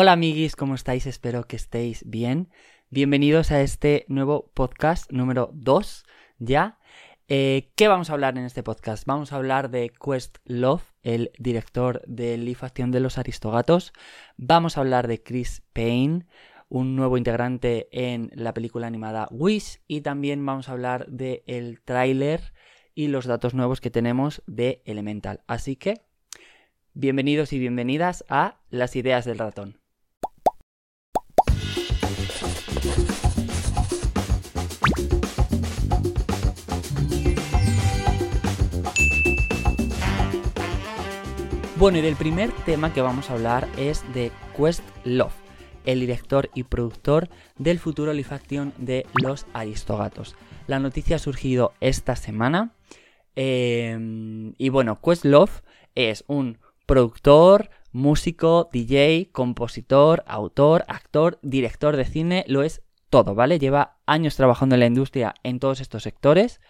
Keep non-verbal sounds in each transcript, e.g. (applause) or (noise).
Hola amiguis, ¿cómo estáis? Espero que estéis bien. Bienvenidos a este nuevo podcast número 2 ya. Eh, ¿Qué vamos a hablar en este podcast? Vamos a hablar de Quest Love, el director de Live Acción de los Aristogatos. Vamos a hablar de Chris Payne, un nuevo integrante en la película animada Wish. Y también vamos a hablar del el tráiler y los datos nuevos que tenemos de Elemental. Así que, bienvenidos y bienvenidas a Las Ideas del Ratón. Bueno, y del primer tema que vamos a hablar es de Quest Love, el director y productor del futuro live action de Los Aristogatos. La noticia ha surgido esta semana. Em, y bueno, Quest Love es un productor, músico, DJ, compositor, autor, actor, director de cine, lo es todo, ¿vale? Lleva años trabajando en la industria en todos estos sectores.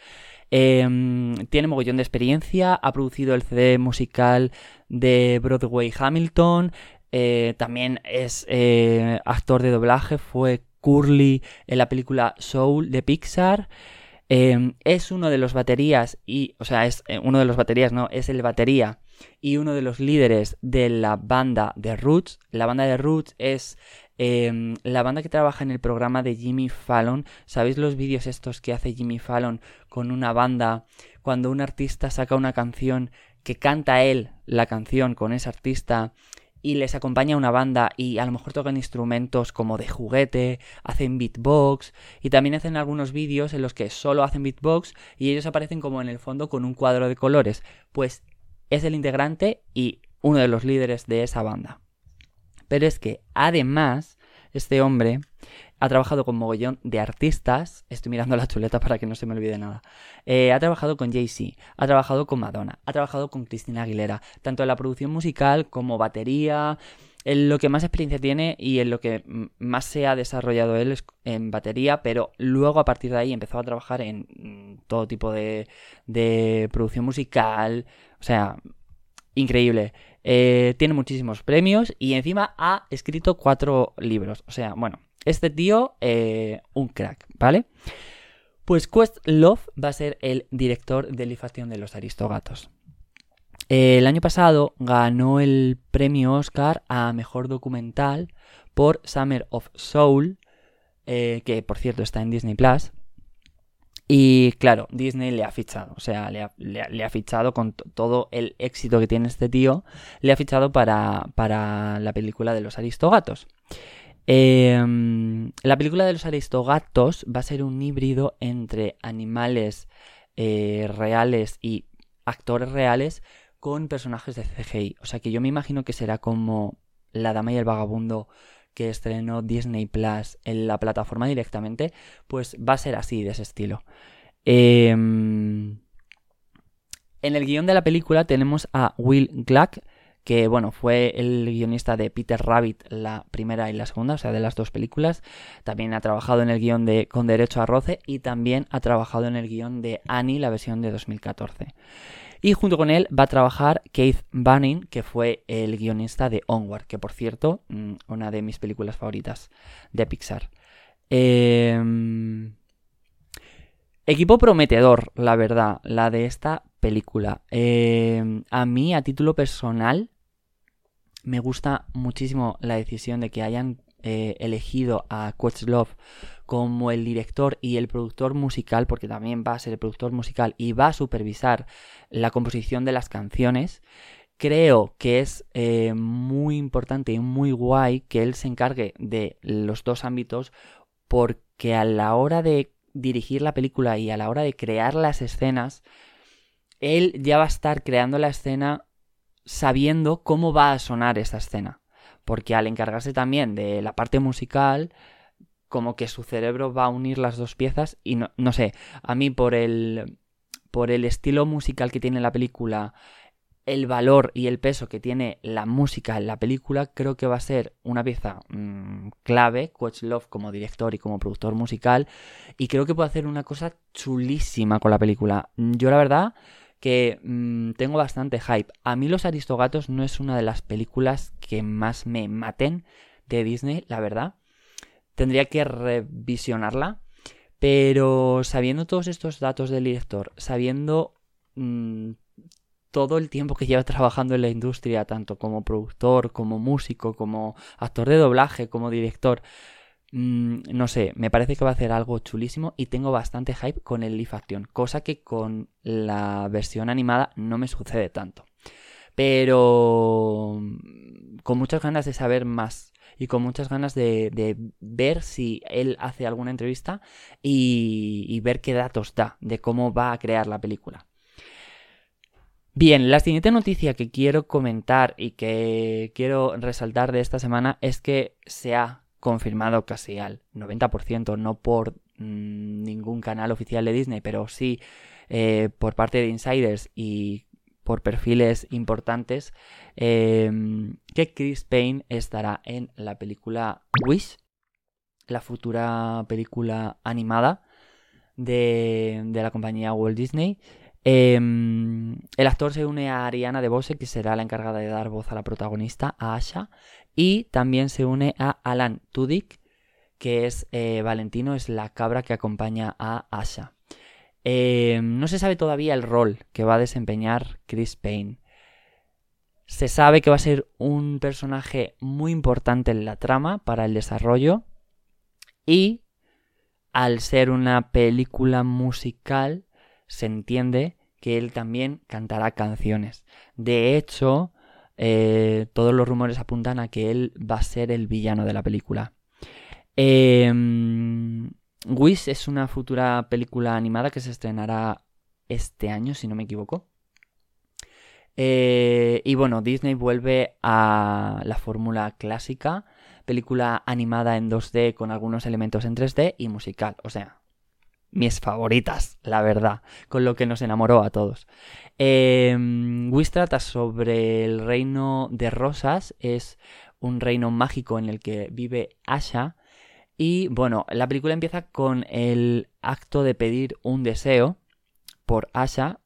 Em, tiene mogollón de experiencia, ha producido el CD musical de Broadway Hamilton, eh, también es eh, actor de doblaje, fue Curly en la película Soul de Pixar. Em, es uno de los baterías y, o sea, es eh, uno de los baterías, no, es el batería y uno de los líderes de la banda de Roots. La banda de Roots es Em, la banda que trabaja en el programa de Jimmy Fallon, ¿sabéis los vídeos estos que hace Jimmy Fallon con una banda cuando un artista saca una canción que canta él la canción con ese artista y les acompaña una banda y a lo mejor tocan instrumentos como de juguete, hacen beatbox y también hacen algunos vídeos en los que solo hacen beatbox y ellos aparecen como en el fondo con un cuadro de colores. Pues es el integrante y uno de los líderes de esa banda. Pero es que además, este hombre ha trabajado con mogollón de artistas. Estoy mirando la chuleta para que no se me olvide nada. Eh, ha trabajado con Jay-Z, ha trabajado con Madonna, ha trabajado con Cristina Aguilera, tanto en la producción musical como batería. En lo que más experiencia tiene y en lo que más se ha desarrollado él es en batería, pero luego a partir de ahí empezó a trabajar en mm, todo tipo de, de producción musical. O sea, increíble. Eh, tiene muchísimos premios y encima ha escrito cuatro libros. O sea, bueno, este tío, eh, un crack, ¿vale? Pues Quest Love va a ser el director de Lifación de los Aristogatos. El año pasado ganó el premio Oscar a Mejor Documental por Summer of Soul, eh, que por cierto está en Disney Plus. Y claro, Disney le ha fichado, o sea, le ha, fichado con todo el éxito que tiene este tío, le ha fichado para, para la película de los Aristogatos. Em, la película de los Aristogatos va a ser un híbrido entre animales eh, reales y actores reales con personajes de CGI. O sea que yo me imagino que será como La Dama y el Vagabundo que estrenó Disney Plus en la plataforma directamente, pues va a ser así, de ese estilo. Em, en el guion de la película tenemos a Will Gluck, que bueno, fue el guionista de Peter Rabbit la primera y la segunda, o sea, de las dos películas. También ha trabajado en el guion de Con Derecho a Roce y también ha trabajado en el guion de Annie, la versión de 2014. Y junto con él va a trabajar Keith Banning, que fue el guionista de Onward, que por cierto, mm, una de mis películas favoritas de Pixar. Em, equipo prometedor, la verdad, la de esta película. Em, a mí, a título personal, me gusta muchísimo la decisión de que hayan eh, elegido a Questlove como el director y el productor musical, porque también va a ser el productor musical y va a supervisar la composición de las canciones, creo que es eh, muy importante y muy guay que él se encargue de los dos ámbitos, porque a la hora de dirigir la película y a la hora de crear las escenas, él ya va a estar creando la escena sabiendo cómo va a sonar esa escena. Porque al encargarse también de la parte musical, como que su cerebro va a unir las dos piezas y no, no sé, a mí por el, por el estilo musical que tiene la película, el valor y el peso que tiene la música en la película, creo que va a ser una pieza mmm, clave, Love como director y como productor musical, y creo que puede hacer una cosa chulísima con la película. Yo la verdad que mmm, tengo bastante hype. A mí Los Aristogatos no es una de las películas que más me maten de Disney, la verdad. Tendría que revisionarla. Pero sabiendo todos estos datos del director, sabiendo mm, todo el tiempo que lleva trabajando en la industria, tanto como productor, como músico, como actor de doblaje, como director, mm, no sé, me parece que va a hacer algo chulísimo y tengo bastante hype con el live action, cosa que con la versión animada no me sucede tanto. Pero mm, con muchas ganas de saber más y con muchas ganas de, ver si él hace alguna entrevista y, ver qué datos da de cómo va a crear la película. Bien, la siguiente noticia que quiero comentar y que quiero resaltar de esta semana es que se ha confirmado casi al 90%, no por mm, ningún canal oficial de Disney, pero sí eh, por parte de insiders y por perfiles importantes, em, que Chris Payne estará en la película Wish, la futura película animada de, la compañía Walt Disney. Em, el actor se une a Ariana DeBose, que será la encargada de dar voz a la protagonista, a Asha, y también se une a Alan Tudyk, que es eh, Valentino, es la cabra que acompaña a Asha. Eh, no se sabe todavía el rol que va a desempeñar Chris Payne. Se sabe que va a ser un personaje muy importante en la trama para el desarrollo y al ser una película musical se entiende que él también cantará canciones. De hecho, eh, todos los rumores apuntan a que él va a ser el villano de la película. Eh, Wish es una futura película animada que se estrenará este año, si no me equivoco. Eh, y bueno, Disney vuelve a la fórmula clásica, película animada en 2D con algunos elementos en 3D y musical. O sea, mis favoritas, la verdad, con lo que nos enamoró a todos. Eh, Wish trata sobre el reino de rosas, es un reino mágico en el que vive Asha, y bueno, la película empieza con el acto de pedir un deseo por Asha,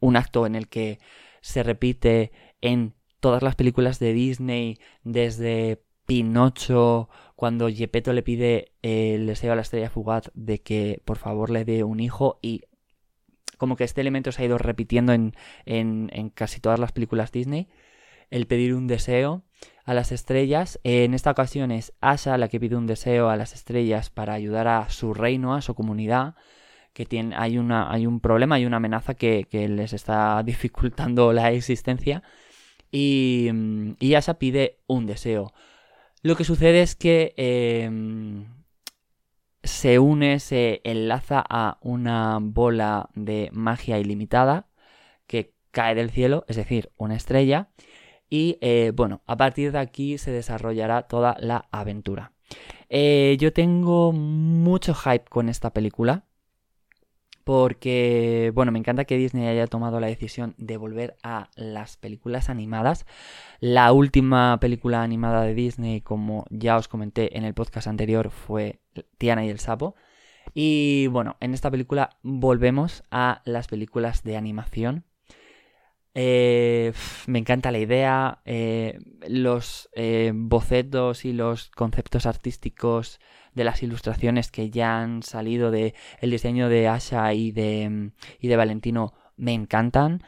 un acto en el que se repite en todas las películas de Disney, desde Pinocho, cuando Gepetto le pide el deseo a la estrella fugaz de que por favor le dé un hijo y como que este elemento se ha ido repitiendo en, en, en casi todas las películas Disney, el pedir un deseo a las estrellas. En esta ocasión es Asha la que pide un deseo a las estrellas para ayudar a su reino, a su comunidad. Que tiene, hay, una, hay un problema, hay una amenaza que, les está (laughs) dificultando la existencia. Y, y, Asha pide un deseo. Lo que sucede es que em, se une, se enlaza a una bola de magia ilimitada que cae del cielo, es decir, una estrella, y eh, bueno, a partir de aquí se desarrollará toda la aventura. Eh, yo tengo mucho hype con esta película. Porque, bueno, me encanta que Disney haya tomado la decisión de volver a las películas animadas. La última película animada de Disney, como ya os comenté en el podcast anterior, fue Tiana y el Sapo. Y bueno, en esta película volvemos a las películas de animación eh, me encanta la idea, eh, los eh, bocetos y los conceptos artísticos de las ilustraciones que ya han salido de diseño de Asha y de, y de Valentino me encantan.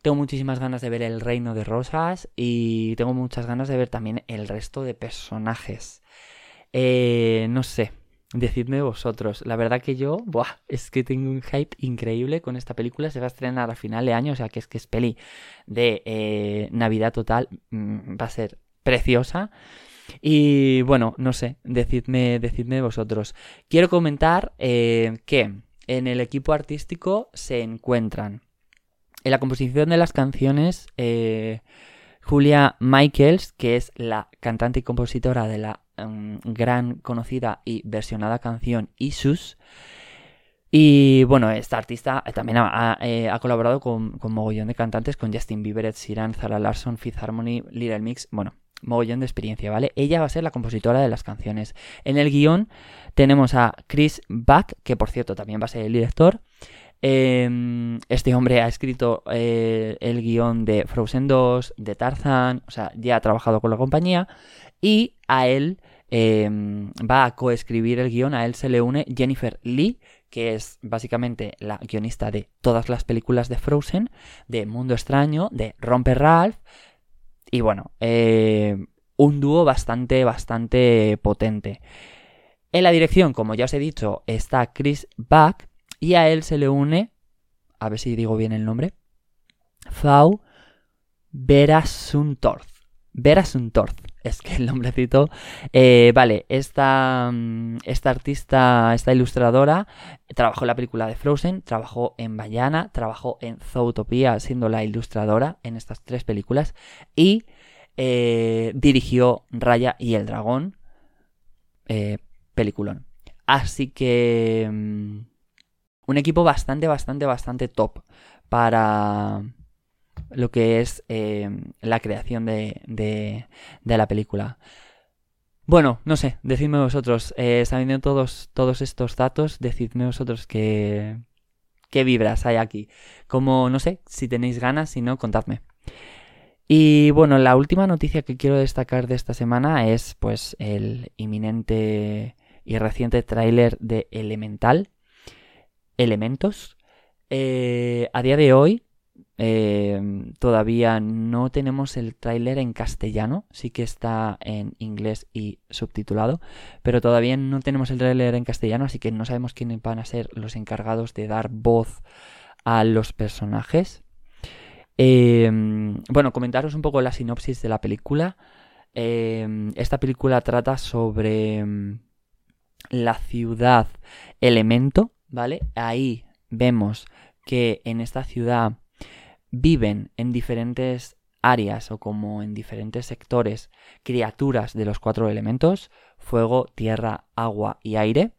Tengo muchísimas ganas de ver el Reino de Rosas y tengo muchas ganas de ver también el resto de personajes. no sé, Decidme vosotros. La verdad que yo, buah, es que tengo un hype increíble con esta película. Se va a estrenar a final de año, o sea que es que es peli de eh, Navidad total. Mm, va a ser preciosa. Y bueno, no sé, decidme, decidme vosotros. Quiero comentar eh, que en el equipo artístico se encuentran en la composición de las canciones eh, Julia Michaels, que es la cantante y compositora de la em, gran conocida y versionada canción Isus. Y bueno, esta artista también ha, eh, colaborado con, con, mogollón de cantantes, con Justin Bieber, Ed Sheeran, Zara Larson, Fifth Harmony, Little Mix, bueno, mogollón de experiencia, ¿vale? Ella va a ser la compositora de las canciones. En el guion tenemos a Chris Buck, que por cierto también va a ser el director, Em, este hombre ha escrito eh, el guion de Frozen 2, de Tarzan, o sea, ya ha trabajado con la compañía. Y a él em, va a coescribir el guion, a él se le une Jennifer Lee, que es básicamente la guionista de todas las películas de Frozen, de Mundo Extraño, de Romper Ralph, y bueno, eh, un dúo bastante, bastante potente. En la dirección, como ya os he dicho, está Chris Buck y a él se le une, a ver si digo bien el nombre, Fau Verasuntorth. Verasuntorth, es que el nombrecito. Eh, vale, esta, mm, esta artista, esta ilustradora, trabajó en la película de Frozen, trabajó en Bayana, trabajó en Zootopia siendo la ilustradora en estas tres películas y eh, dirigió Raya y el Dragón, eh, peliculón. Así que mm, un equipo bastante, bastante, bastante top para lo que es eh, la creación de, de, la película. Bueno, no sé, decidme vosotros, eh, sabiendo todos, todos estos datos, decidme vosotros qué, qué vibras hay aquí. Como, no sé, si tenéis ganas, si no, contadme. Y bueno, la última noticia que quiero destacar de esta semana es pues el inminente y reciente tráiler de Elemental, Elementos. Eh, a día de hoy eh, todavía no tenemos el tráiler en castellano, sí que está en inglés y subtitulado, pero todavía no tenemos el tráiler en castellano, así que no sabemos quiénes van a ser los encargados de dar voz a los personajes. Eh, bueno, comentaros un poco la sinopsis de la película. esta película trata sobre la ciudad Elemento, ¿vale? Ahí vemos que en esta ciudad viven en diferentes áreas o como en diferentes sectores criaturas de los cuatro elementos, fuego, tierra, agua y aire.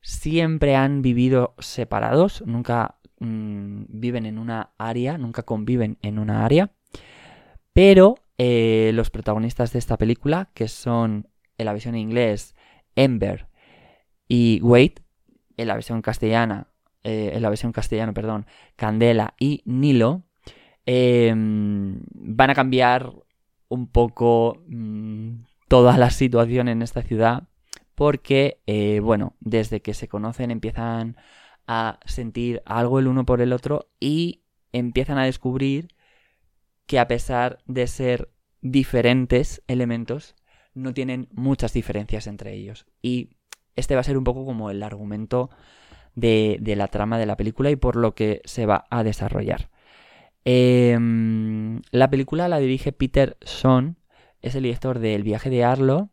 Siempre han vivido separados, nunca mm, viven en una área, nunca conviven en una área. Pero eh, los protagonistas de esta película, que son en la versión inglés Ember y Wade, en la versión castellana, eh, en la versión castellana, perdón, Candela y Nilo, em, van a cambiar un poco mm, toda la situación en esta ciudad porque, eh, bueno, desde que se conocen empiezan a sentir algo el uno por el otro y empiezan a descubrir que a pesar de ser diferentes elementos, no tienen muchas diferencias entre ellos. Y este va a ser un poco como el argumento de, la trama de la película y por lo que se va a desarrollar. Em, la película la dirige Peter Son, es el director de El viaje de Arlo.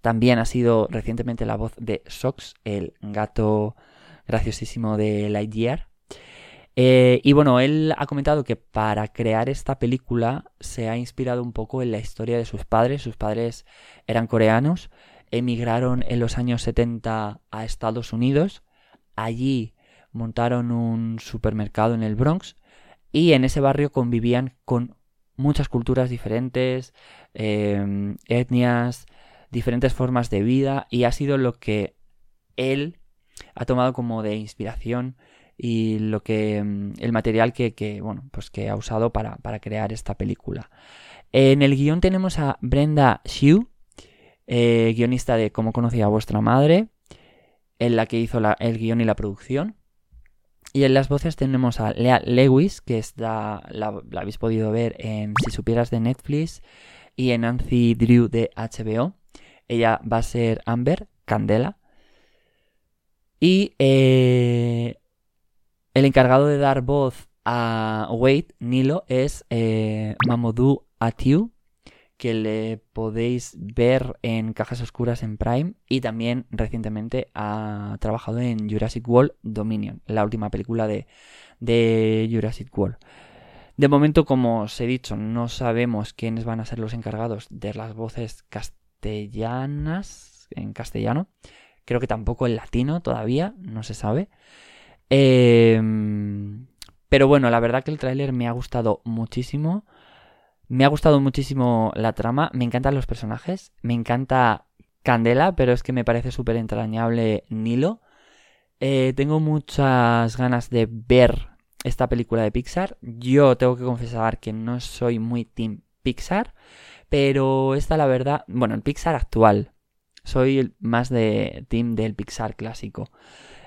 También ha sido recientemente la voz de Sox, el gato graciosísimo de Lightyear. Eh, y bueno, él ha comentado que para crear esta película se ha inspirado un poco en la historia de sus padres. Sus padres eran coreanos, emigraron en los años 70 a Estados Unidos. Allí montaron un supermercado en el Bronx y en ese barrio convivían con muchas culturas diferentes, em, etnias, diferentes formas de vida y ha sido lo que él ha tomado como de inspiración y lo que em, el material que, bueno pues que ha usado para, para, crear esta película en el guion tenemos a Brenda Hsu eh, guionista de Cómo conocía a vuestra madre, en la que hizo el guion y la producción. Y en las voces tenemos a Lea Lewis, que es la, habéis podido ver en Si supieras de Netflix y en Nancy Drew de HBO. Ella va a ser Amber, Candela. Y eh, el encargado de dar voz a Wade, Nilo, es eh, Atiu, que le podéis ver en Cajas Oscuras en Prime y también recientemente ha trabajado en Jurassic World Dominion, la última película de, de Jurassic World. De momento, como os he dicho, no sabemos quiénes van a ser los encargados de las voces castellanas en castellano. Creo que tampoco en latino todavía, no se sabe. Em, pero bueno, la verdad que el tráiler me ha gustado muchísimo. Me ha gustado muchísimo la trama, me encantan los personajes, me encanta Candela, pero es que me parece súper entrañable Nilo. Eh, tengo muchas ganas de ver esta película de Pixar. Yo tengo que confesar que no soy muy team Pixar, Pero esta, la verdad, bueno, el Pixar actual. Soy más de team del Pixar clásico.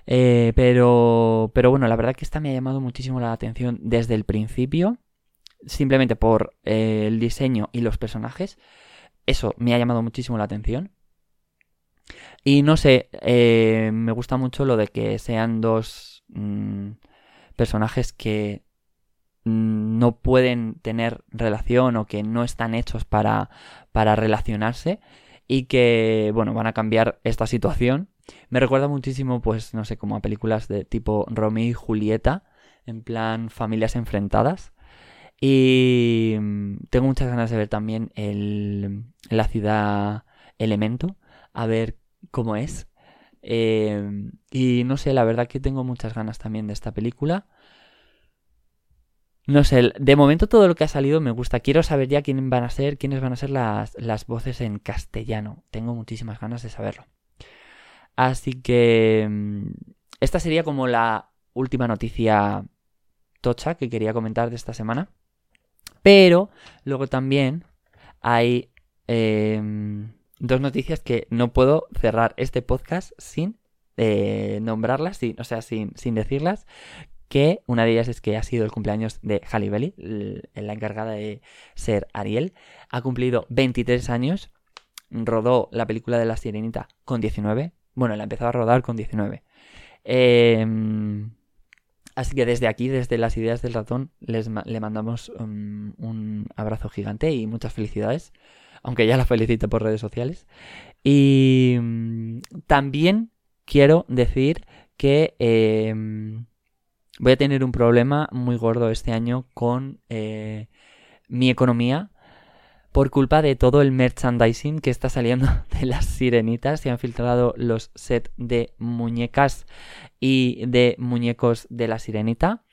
Eh, pero, pero bueno, la verdad que esta me ha llamado muchísimo la atención desde el principio. Simplemente por eh, el diseño y los personajes. Eso me ha llamado muchísimo la atención. Y no sé, eh, me gusta mucho lo de que sean dos mm, personajes que mm, no pueden tener relación o que no están hechos para, para relacionarse y que, bueno, van a cambiar esta situación. Me recuerda muchísimo, pues, no sé, como a películas de tipo Romeo y Julieta, en plan familias enfrentadas. Y mm, tengo muchas ganas de ver también el, la ciudad Elemento, a ver cómo es. Eh, y no sé, la verdad que tengo muchas ganas también de esta película. No sé, de momento todo lo que ha salido me gusta. Quiero saber ya quiénes van a ser, quiénes van a ser las, las voces en castellano. Tengo muchísimas ganas de saberlo. Así que mm, esta sería como la última noticia tocha que quería comentar de esta semana. Pero luego también hay em, dos noticias que no puedo cerrar este podcast sin eh, nombrarlas, o sea, sin, sin decirlas, que una de ellas es que ha sido el cumpleaños de Halle Belly, la encargada de ser Ariel. Ha cumplido 23 años, rodó la película de La Sirenita con 19. Bueno, la empezó a rodar con 19. Em, así que desde aquí, desde las ideas del ratón, les le mandamos um, un abrazo gigante y muchas felicidades. Aunque ya la felicito por redes sociales. Y mm, también quiero decir que em, voy a tener un problema muy gordo este año con eh, mi economía por culpa de todo el merchandising que está saliendo (laughs) de las sirenitas. Se han filtrado los sets de muñecas y de muñecos de la sirenita.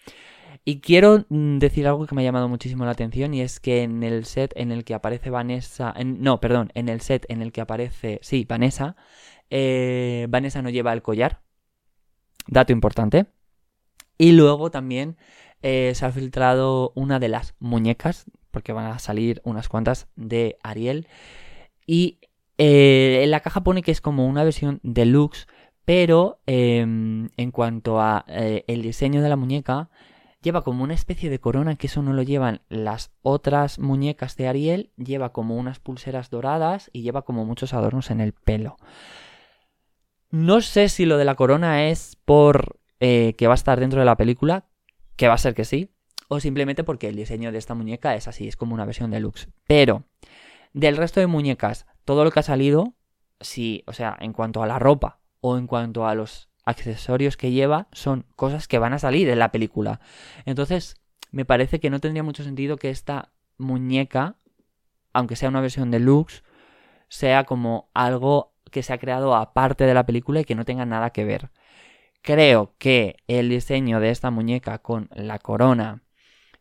Y quiero mm, decir algo que me ha llamado muchísimo la atención y es que en el set en el que aparece Vanessa, no, perdón, en el set en el que aparece, sí, Vanessa, eh, Vanessa no lleva el collar. Dato importante. Y luego también eh, se ha filtrado una de las muñecas, porque van a salir unas cuantas de Ariel. Y eh, en la caja pone que es como una versión deluxe, pero em, en cuanto a el diseño de la muñeca, lleva como una especie de corona, que eso no lo llevan las otras muñecas de Ariel, lleva como unas pulseras doradas y lleva como muchos adornos en el pelo. No sé si lo de la corona es por eh, que va a estar dentro de la película, que va a ser que sí, o simplemente porque el diseño de esta muñeca es así, es como una versión deluxe. Pero, del resto de muñecas, todo lo que ha salido, sí, o sea, en cuanto a la ropa o en cuanto a los accesorios que lleva, son cosas que van a salir en la película. Entonces, me parece que no tendría mucho sentido que esta muñeca, aunque sea una versión deluxe, sea como algo que se ha creado aparte de la película y que no tenga nada que ver. Creo que el diseño de esta muñeca con la corona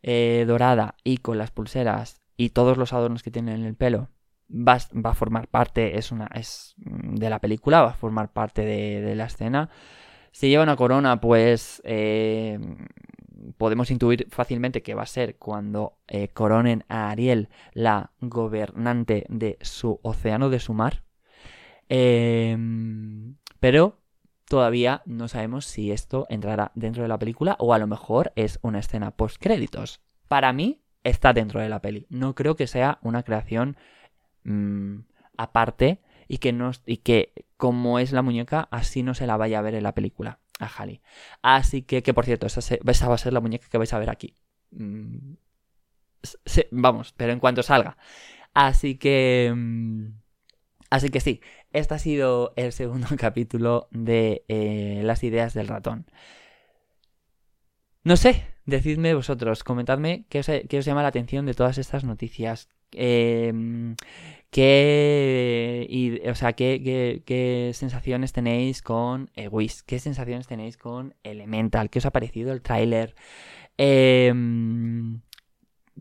eh, dorada y con las pulseras y todos los adornos que tiene en el pelo va, a formar parte, es una, es de la película, va a formar parte de, la escena. Si lleva una corona, pues eh, podemos intuir fácilmente que va a ser cuando eh, coronen a Ariel la gobernante de su océano, de su mar. pero todavía no sabemos si esto entrará dentro de la película o a lo mejor es una escena post créditos. Para mí está dentro de la peli. No creo que sea una creación mm, aparte y que no y que como es la muñeca así no se la vaya a ver en la película a Halley. Así que que por cierto esa, va a ser la muñeca que vais a ver aquí. Mm, vamos, pero en cuanto salga. Así que mm, así que sí, este ha sido el segundo (laughs) capítulo de eh, Las ideas del ratón. No sé, decidme vosotros, comentadme qué os, llama la atención de todas estas noticias. Em, qué, o sea, qué, sensaciones tenéis con eh, qué sensaciones tenéis con Elemental, qué os ha parecido el tráiler. Eh,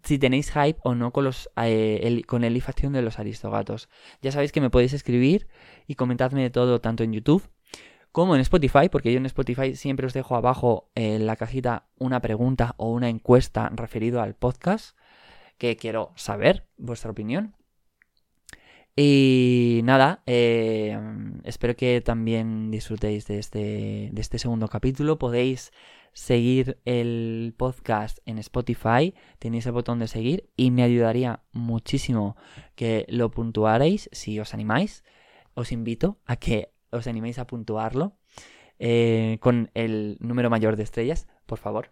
si tenéis hype o no con, los, eh, con el facción de los aristogatos. Ya sabéis que me podéis escribir y comentadme de todo tanto en YouTube como en Spotify, porque yo en Spotify siempre os dejo abajo en la cajita una pregunta o una encuesta referido al podcast, que quiero saber vuestra opinión. Y nada, eh, espero que también disfrutéis de este, de este segundo capítulo. Podéis seguir el podcast en Spotify, tenéis el botón de seguir y me ayudaría muchísimo que lo puntuarais si os animáis. Os invito a que os animéis a puntuarlo eh, con el número mayor de estrellas, por favor.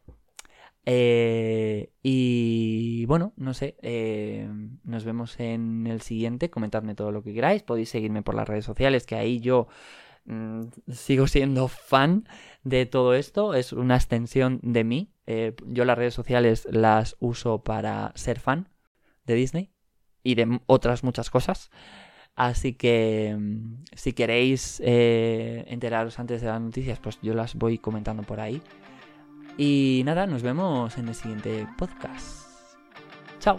Eh, y bueno, no sé, eh, nos vemos en el siguiente, comentadme todo lo que queráis, podéis seguirme por las redes sociales, que ahí yo mm, (laughs) sigo siendo fan de todo esto, es una extensión de mí. Eh, yo las redes sociales las uso para ser fan de Disney y de otras muchas cosas. Así que mm, si queréis enteraros antes de las noticias, pues yo las voy comentando por ahí. Y nada, nos vemos en el siguiente podcast. Chao.